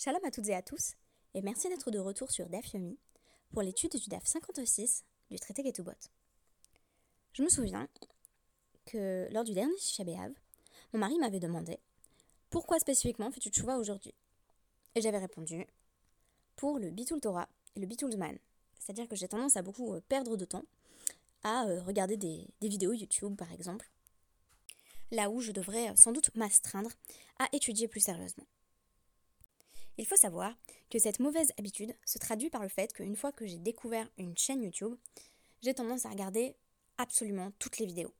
Shalom à toutes et à tous, et merci d'être de retour sur DAF Yomi pour l'étude du DAF 56 du traité Ketubot. Je me souviens que lors du dernier Shabéav, mon mari m'avait demandé pourquoi spécifiquement fais-tu tchouva aujourd'hui? Et j'avais répondu pour le Bitul Torah et le Bitul Zman. C'est-à-dire que j'ai tendance à beaucoup euh, perdre de temps à euh, regarder des, vidéos YouTube par exemple, là où je devrais euh, sans doute m'astreindre à étudier plus sérieusement. Il faut savoir que cette mauvaise habitude se traduit par le fait qu'une fois que j'ai découvert une chaîne YouTube, j'ai tendance à regarder absolument toutes les vidéos.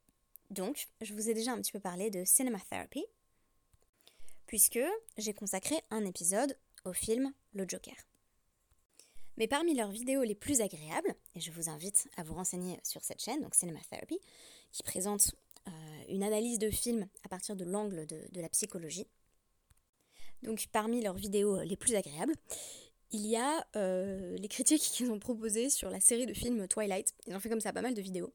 Donc, je vous ai déjà un petit peu parlé de Cinema Therapy, puisque j'ai consacré un épisode au film Le Joker. Mais parmi leurs vidéos les plus agréables, et je vous invite à vous renseigner sur cette chaîne, donc Cinema Therapy, qui présente euh, une analyse de film à partir de l'angle de, de la psychologie, donc parmi leurs vidéos euh, les plus agréables, il y a euh, les critiques qu'ils ont proposées sur la série de films Twilight. Ils ont fait comme ça pas mal de vidéos.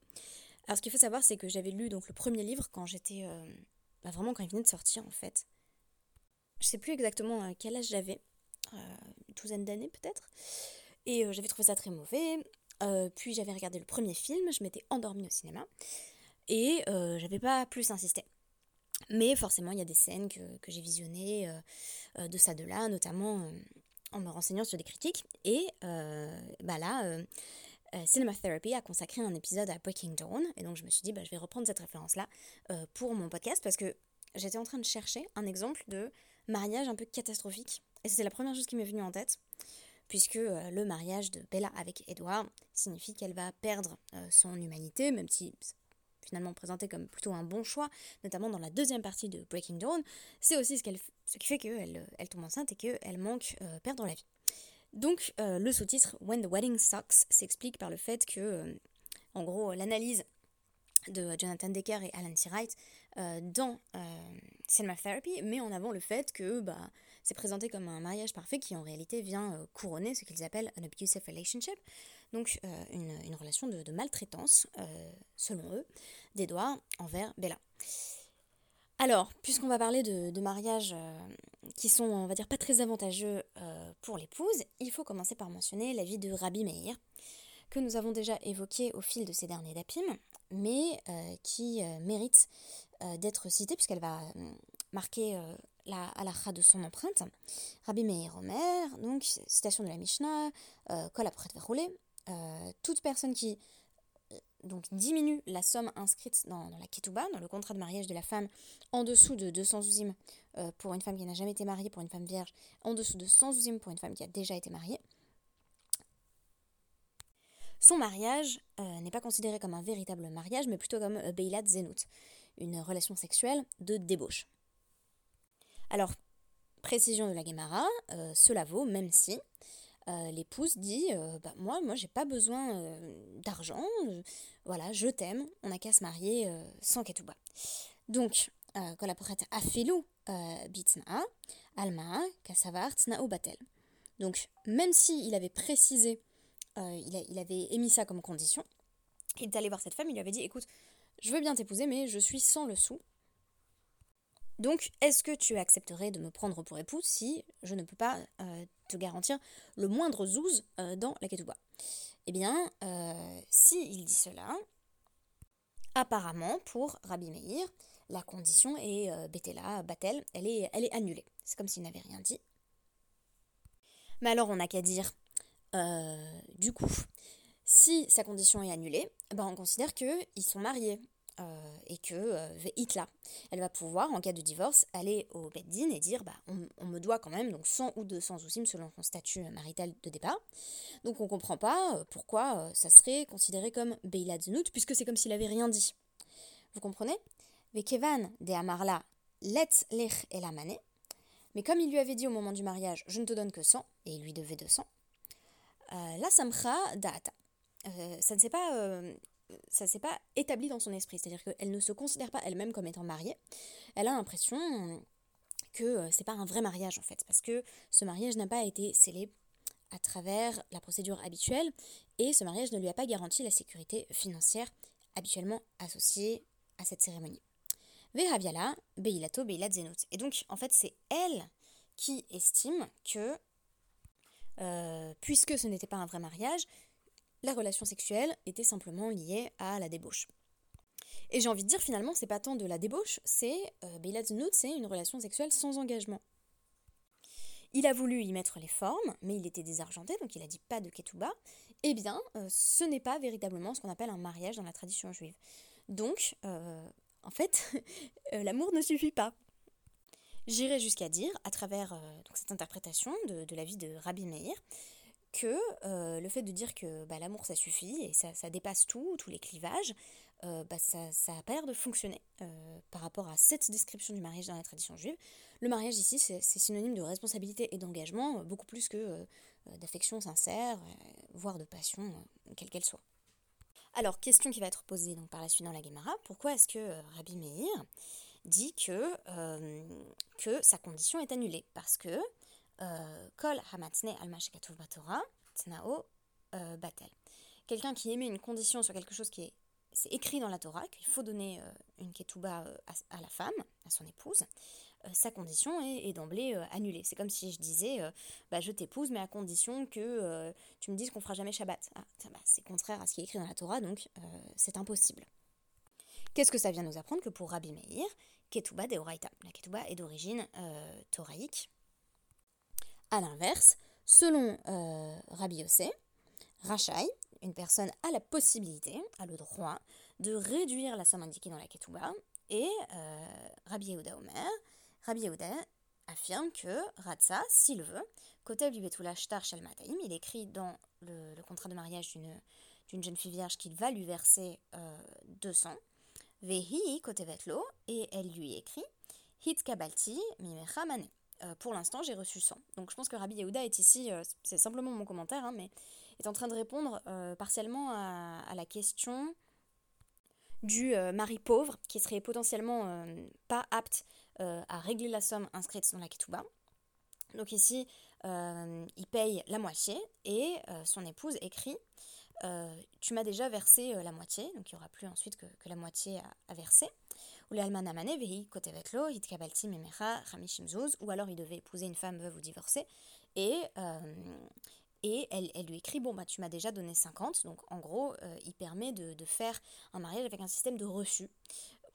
Alors ce qu'il faut savoir, c'est que j'avais lu donc le premier livre quand j'étais... Euh, bah, vraiment quand il venait de sortir en fait. Je sais plus exactement quel âge j'avais. une douzaine d'années peut-être. Et j'avais trouvé ça très mauvais. puis j'avais regardé le premier film, je m'étais endormie au cinéma. Et j'avais pas plus insisté. Mais forcément, il y a des scènes que, j'ai visionnées euh, euh, de ça, de là, notamment euh, en me renseignant sur des critiques. Et bah là, Cinema Therapy a consacré un épisode à Breaking Dawn. Et donc, je me suis dit, bah, je vais reprendre cette référence-là pour mon podcast parce que j'étais en train de chercher un exemple de mariage un peu catastrophique. Et c'est la première chose qui m'est venue en tête puisque le mariage de Bella avec Edward signifie qu'elle va perdre son humanité, même si finalement présenté comme plutôt un bon choix, notamment dans la deuxième partie de Breaking Dawn, c'est aussi ce, qui fait qu'elle elle tombe enceinte et qu'elle manque euh, perdre la vie. Donc euh, le sous-titre When the Wedding Sucks s'explique par le fait que, euh, en gros, l'analyse de Jonathan Decker et Alan Seawright dans Cinema Therapy met en avant le fait que bah, c'est présenté comme un mariage parfait qui en réalité vient couronner ce qu'ils appellent un abusive relationship, donc euh, une, relation de, maltraitance, euh, selon eux, d'Edouard envers Bella. Alors, puisqu'on va parler de, mariages euh, qui sont, on va dire, pas très avantageux pour l'épouse, il faut commencer par mentionner la vie de Rabbi Meir, que nous avons déjà évoqué au fil de ces derniers dapim, mais qui mérite d'être citée puisqu'elle va marquer la halakha de son empreinte. Rabbi Meir Omer, donc citation de la Mishnah, Kol après euh, toute personne qui euh, donc diminue la somme inscrite dans, la ketouba, dans le contrat de mariage de la femme, en dessous de 200 zouzim euh, pour une femme qui n'a jamais été mariée, pour une femme vierge, en dessous de 100 zouzim pour une femme qui a déjà été mariée. Son mariage n'est pas considéré comme un véritable mariage, mais plutôt comme Beilat Zenout, une relation sexuelle de débauche. Alors, précision de la Gemara, cela vaut même si euh, l'épouse dit euh, bah, Moi, moi j'ai pas besoin euh, d'argent, voilà, je t'aime, on n'a qu'à se marier sans ketouba. Donc, quand la prête a filou bitna, alma, kasavar, ou batel. Donc, même s'il il avait précisé, il, il, avait émis ça comme condition, il est allé voir cette femme, il lui avait dit Écoute, je veux bien t'épouser, mais je suis sans le sou. Donc, est-ce que tu accepterais de me prendre pour épouse si je ne peux pas euh, te garantir le moindre zouz euh, dans la ketouba? Eh bien, euh, si il dit cela, apparemment, pour Rabbi Meir, la condition est Betela, Batel, elle est, elle est annulée. C'est comme s'il n'avait rien dit. Mais alors, on n'a qu'à dire, du coup, si sa condition est annulée, ben on considère qu'ils sont mariés. Euh, et que euh, elle va pouvoir, en cas de divorce, aller au Beddin et dire bah, on, me doit quand même donc 100 ou 200 soucis selon son statut marital de départ. Donc on comprend pas euh, pourquoi ça serait considéré comme Beila Zenout, puisque c'est comme s'il avait rien dit. Vous comprenez? Vekevan de Amarla let lech el mais comme il lui avait dit au moment du mariage je ne te donne que 100, et il lui devait 200, la samcha data. ça ne s'est pas ça s'est pas établi dans son esprit, c'est-à-dire qu'elle ne se considère pas elle-même comme étant mariée. Elle a l'impression que euh, c'est pas un vrai mariage en fait, parce que ce mariage n'a pas été scellé à travers la procédure habituelle et ce mariage ne lui a pas garanti la sécurité financière habituellement associée à cette cérémonie. Vehaviala, Beilato, Beilat Zenot. Et donc, en fait, c'est elle qui estime que, puisque ce n'était pas un vrai mariage, la relation sexuelle était simplement liée à la débauche. Et j'ai envie de dire finalement, c'est pas tant de la débauche, c'est euh, c'est une relation sexuelle sans engagement. Il a voulu y mettre les formes, mais il était désargenté, donc il a dit pas de ketouba. Eh bien, euh, ce n'est pas véritablement ce qu'on appelle un mariage dans la tradition juive. Donc, euh, en fait, euh, l'amour ne suffit pas. J'irai jusqu'à dire, à travers cette interprétation de, la vie de Rabbi Meir, que le fait de dire que bah, l'amour ça suffit et ça, dépasse tout, tous les clivages, euh, bah, ça, ça, a pas l'air de fonctionner euh, par rapport à cette description du mariage dans la tradition juive. Le mariage ici, c'est synonyme de responsabilité et d'engagement, euh, beaucoup plus que d'affection sincère, voire de passion, quelle qu'elle soit. Alors, question qui va être posée donc, par la suite dans la Gemara, pourquoi est-ce que Rabbi Meir dit que, que sa condition est annulée? Parce que Tnao Batel. Quelqu'un qui émet une condition sur quelque chose qui est c'est écrit dans la Torah qu'il faut donner euh, une ketouba euh, à, la femme, à son épouse, euh, sa condition est, d'emblée annulée. C'est comme si je disais, bah, je t'épouse, mais à condition que tu me dises qu'on fera jamais Shabbat. Ah, bah, c'est contraire à ce qui est écrit dans la Torah, donc c'est impossible. Qu'est-ce que ça vient nous apprendre Que pour Rabbi Meir, ketouba de Oraita. La ketouba est d'origine toraïque. A l'inverse, selon Rabbi Yossé, Rachai, une personne a la possibilité, a le droit, de réduire la somme indiquée dans la ketouba. Et euh, Rabbi Yehuda Omer, Rabbi Yehuda affirme que Ratza, s'il veut, Kotev du Betula Shtar Shalmataim, il écrit dans le, contrat de mariage d'une jeune fille vierge qu'il va lui verser 200. Euh, Vehi Kotevetlo, et elle lui écrit Hit Kabalti Mimecha Mane. Euh, pour l'instant, j'ai reçu 100. Donc je pense que Rabbi Yehuda est ici, c'est simplement mon commentaire, hein, mais est en train de répondre euh, partiellement à, la question du euh, mari pauvre qui serait potentiellement euh, pas apte à régler la somme inscrite dans la ketouba. Donc ici, il paye la moitié et son épouse écrit Tu m'as déjà versé la moitié, donc il n'y aura plus ensuite que, la moitié à, verser. Ou ou alors il devait épouser une femme veuve ou divorcée. Et et elle, lui écrit Bon, bah, tu m'as déjà donné 50. Donc, en gros, euh, il permet de, faire un mariage avec un système de reçu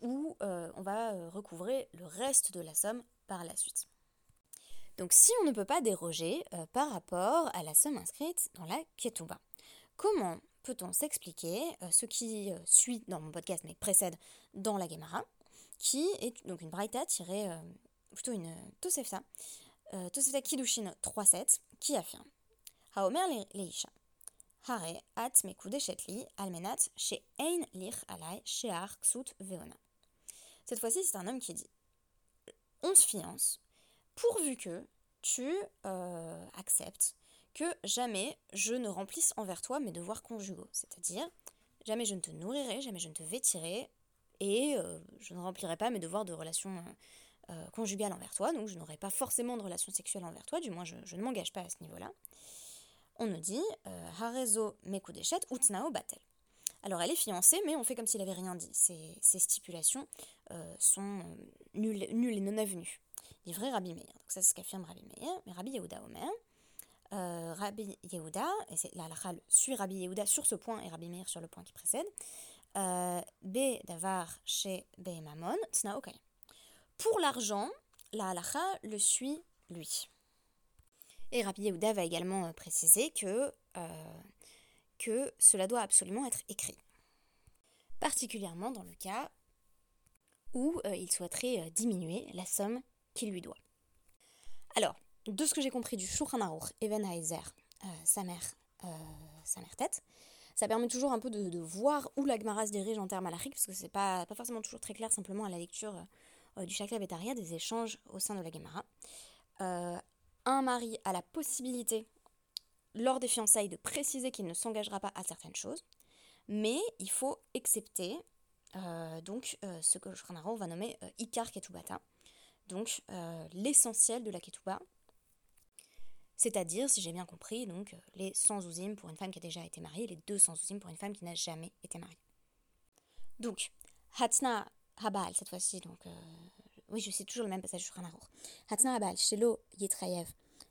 où euh, on va euh, recouvrer le reste de la somme par la suite. Donc, si on ne peut pas déroger par rapport à la somme inscrite dans la Ketouba, comment peut-on s'expliquer ce qui suit dans mon podcast, mais précède dans la Gemara, qui est donc une Braïta tirée, euh, plutôt une euh, Tosefta, euh, Tosefta Kidushin 3.7, qui affirme Haomer Leisha, Hare at mekudeshetli almenat chez Ein lich alai shear ksut veona. Cette fois-ci, c'est un homme qui dit On se fiance, pourvu que tu euh, acceptes que jamais je ne remplisse envers toi mes devoirs conjugaux, c'est-à-dire jamais je ne te nourrirai, jamais je ne te vêtirai, et euh, je ne remplirai pas mes devoirs de relation euh, conjugale envers toi, donc je n'aurai pas forcément de relation sexuelle envers toi, du moins je, ne m'engage pas à ce niveau-là on nous dit euh, Harezo Mekudeshet Utnao Batel. Alors elle est fiancée, mais on fait comme s'il n'avait rien dit. Ces, stipulations euh, sont euh, nulles, et non avenues. Livré Rabbi Meir. Donc ça c'est ce qu'affirme Rabbi Meir. Mais Rabbi Yehuda Omer. Rabbi Yehuda, et c'est la suit Rabbi Yehuda sur ce point et Rabbi Meir sur le point qui précède. Be davar chez Be mamon tnao Pour l'argent, la halakha le suit lui. Et Rabbi Yehuda va également euh, préciser que, euh, que cela doit absolument être écrit. Particulièrement dans le cas où euh, il souhaiterait diminuer la somme qu'il lui doit. Alors, de ce que j'ai compris du Shulchan Aruch, Even sa mère, sa mère tête, ça permet toujours un peu de, voir où la Gemara se dirige en termes alachiques, parce que c'est pas, pas forcément toujours très clair simplement à la lecture du Shakla Betaria, des échanges au sein de la Gemara un mari a la possibilité, lors des fiançailles, de préciser qu'il ne s'engagera pas à certaines choses, mais il faut accepter euh, donc euh, ce que Shranaro va nommer euh, Ikar Ketubata, donc l'essentiel de la Ketuba, c'est-à-dire, si j'ai bien compris, donc les 100 ouzim pour une femme qui a déjà été mariée et les 200 ouzim pour une femme qui n'a jamais été mariée. Donc, Hatsna Habal, cette fois-ci, donc oui, je cite toujours le même passage sur Hanarur. Hatna abal shelo yitrayev,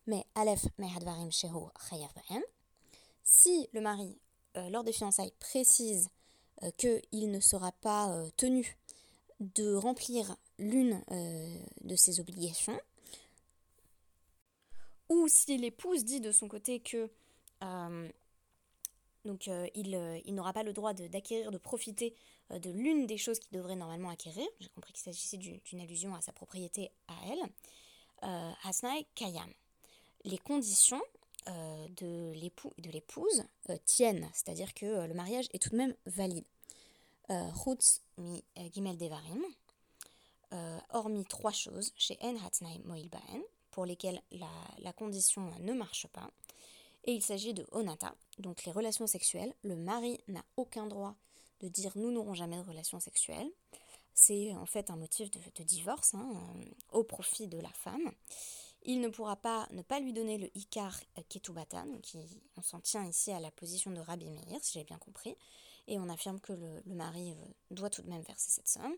mais alef mehadvarim shehu chayev bahem. Si le mari, euh, lors des fiançailles, précise euh, qu'il ne sera pas euh, tenu de remplir l'une de ses obligations, ou si l'épouse dit de son côté que donc il, il n'aura pas le droit d'acquérir, de, profiter de l'une des choses qu'il devrait normalement acquérir, j'ai compris qu'il s'agissait d'une allusion à sa propriété à elle, Hasnai Kayam. Les conditions euh, de l'épouse euh, tiennent, c'est-à-dire que euh, le mariage est tout de même valide. Chutz mi gimel devarim, hormis trois choses, chez En Hatnaim Moilbaen, pour lesquelles la, condition ne marche pas. Et il s'agit de onata, donc les relations sexuelles. Le mari n'a aucun droit de dire nous n'aurons jamais de relations sexuelles. C'est en fait un motif de, divorce hein, au profit de la femme. Il ne pourra pas ne pas lui donner le Ikar Ketubatan, qui on s'en tient ici à la position de Rabbi Meir, si j'ai bien compris, et on affirme que le, mari euh, doit tout de même verser cette somme,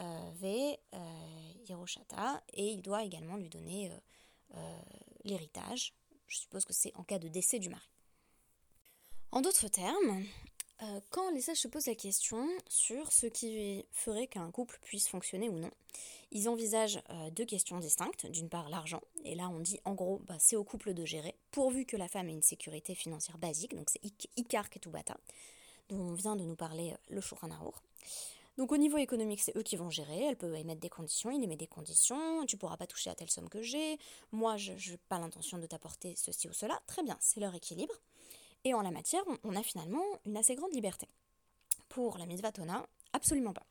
V euh, Hiroshata, et il doit également lui donner l'héritage. Je suppose que c'est en cas de décès du mari. En d'autres termes, euh, quand les sages se posent la question sur ce qui ferait qu'un couple puisse fonctionner ou non, ils envisagent euh, deux questions distinctes. D'une part, l'argent. Et là, on dit en gros, bah, c'est au couple de gérer, pourvu que la femme ait une sécurité financière basique. Donc, c'est Ikar Ketubata, dont on vient de nous parler euh, le Shulchan Donc, au niveau économique, c'est eux qui vont gérer. Elle peut émettre des conditions, il émet des conditions. Tu pourras pas toucher à telle somme que j'ai. Moi, je n'ai pas l'intention de t'apporter ceci ou cela. Très bien, c'est leur équilibre. Et en la matière, on a finalement une assez grande liberté. Pour la mitzvah Tona, absolument pas.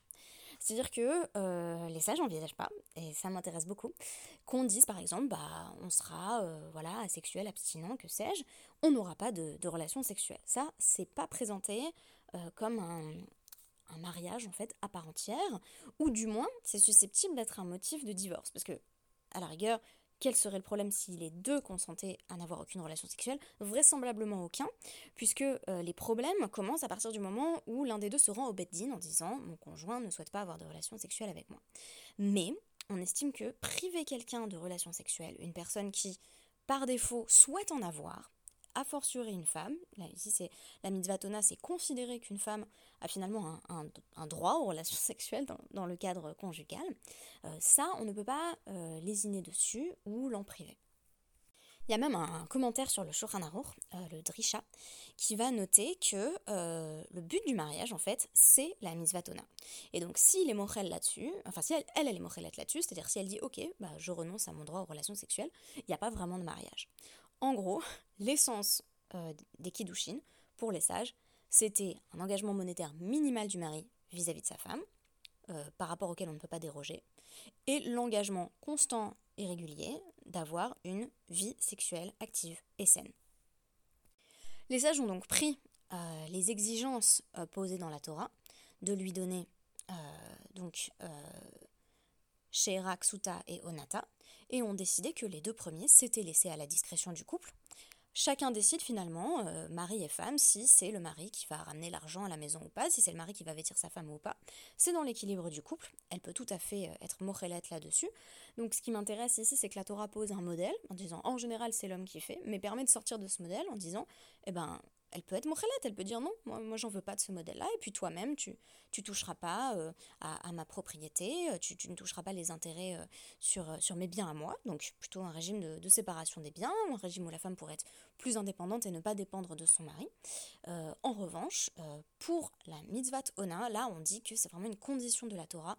C'est-à-dire que euh, les sages n'envisagent pas, et ça m'intéresse beaucoup, qu'on dise par exemple, bah, on sera euh, voilà, asexuel, abstinent, que sais-je, on n'aura pas de, de relation sexuelle. Ça, c'est pas présenté euh, comme un, un, mariage en fait à part entière, ou du moins, c'est susceptible d'être un motif de divorce. Parce que, à la rigueur, quel serait le problème si les deux consentaient à n'avoir aucune relation sexuelle? Vraisemblablement aucun, puisque euh, les problèmes commencent à partir du moment où l'un des deux se rend au bed-din en disant mon conjoint ne souhaite pas avoir de relation sexuelle avec moi. Mais on estime que priver quelqu'un de relation sexuelle, une personne qui par défaut souhaite en avoir, a fortiori une femme, là ici c'est la mitzvah tona, c'est considérer qu'une femme a finalement un, droit aux relations sexuelles dans, le cadre conjugal, euh, ça on ne peut pas euh, lésiner dessus ou l'en priver. Il y a même un, commentaire sur le Shulchan euh, le Drisha, qui va noter que le but du mariage, en fait, c'est la mitzvah tona. Et donc, s'il est mochel là-dessus, enfin, si elle, elle, est mochelette là-dessus, c'est-à-dire si elle dit, ok, bah, je renonce à mon droit aux relations sexuelles, il n'y a pas vraiment de mariage. En gros, l'essence euh, des Kiddushin, pour les sages, c'était un engagement monétaire minimal du mari vis-à-vis de sa femme, euh, par rapport auquel on ne peut pas déroger, et l'engagement constant et régulier d'avoir une vie sexuelle active et saine. Les sages ont donc pris euh, les exigences posées dans la Torah, de lui donner donc Sherak, Suta et Onata, et ont décidé que les deux premiers s'étaient laissés à la discrétion du couple. Chacun décide finalement, euh, mari et femme, si c'est le mari qui va ramener l'argent à la maison ou pas, si c'est le mari qui va vêtir sa femme ou pas. C'est dans l'équilibre du couple. Elle peut tout à fait euh, être morelette là-dessus. Donc ce qui m'intéresse ici, c'est que la Torah pose un modèle en disant en général c'est l'homme qui fait, mais permet de sortir de ce modèle en disant eh ben elle peut être mochelette, elle peut dire non, moi, moi j'en veux pas de ce modèle-là, et puis toi-même, tu tu toucheras pas euh, à, ma propriété, euh, tu, ne toucheras pas les intérêts euh, sur, sur mes biens à moi, donc plutôt un régime de, séparation des biens, un régime où la femme pourrait être plus indépendante et ne pas dépendre de son mari. en revanche, pour la mitzvah ona, là on dit que c'est vraiment une condition de la Torah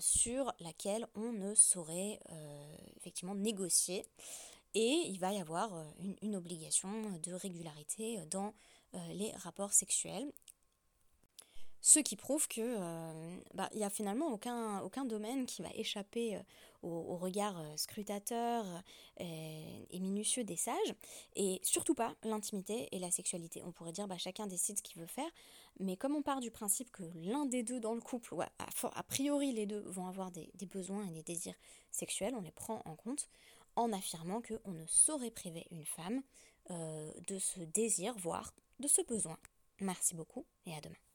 sur laquelle on ne saurait effectivement négocier et il va y avoir euh, une, obligation de régularité euh, dans euh, les rapports sexuels. Ce qui prouve que bah, il n'y a finalement aucun, aucun domaine qui va échapper au, regard scrutateur et, minutieux des sages, et surtout pas l'intimité et la sexualité. On pourrait dire bah, chacun décide ce qu'il veut faire, mais comme on part du principe que l'un des deux dans le couple, ou a, priori les deux vont avoir des, des besoins et des désirs sexuels, on les prend en compte, en affirmant qu'on ne saurait priver une femme euh, de ce désir, voire de ce besoin. Merci beaucoup et à demain.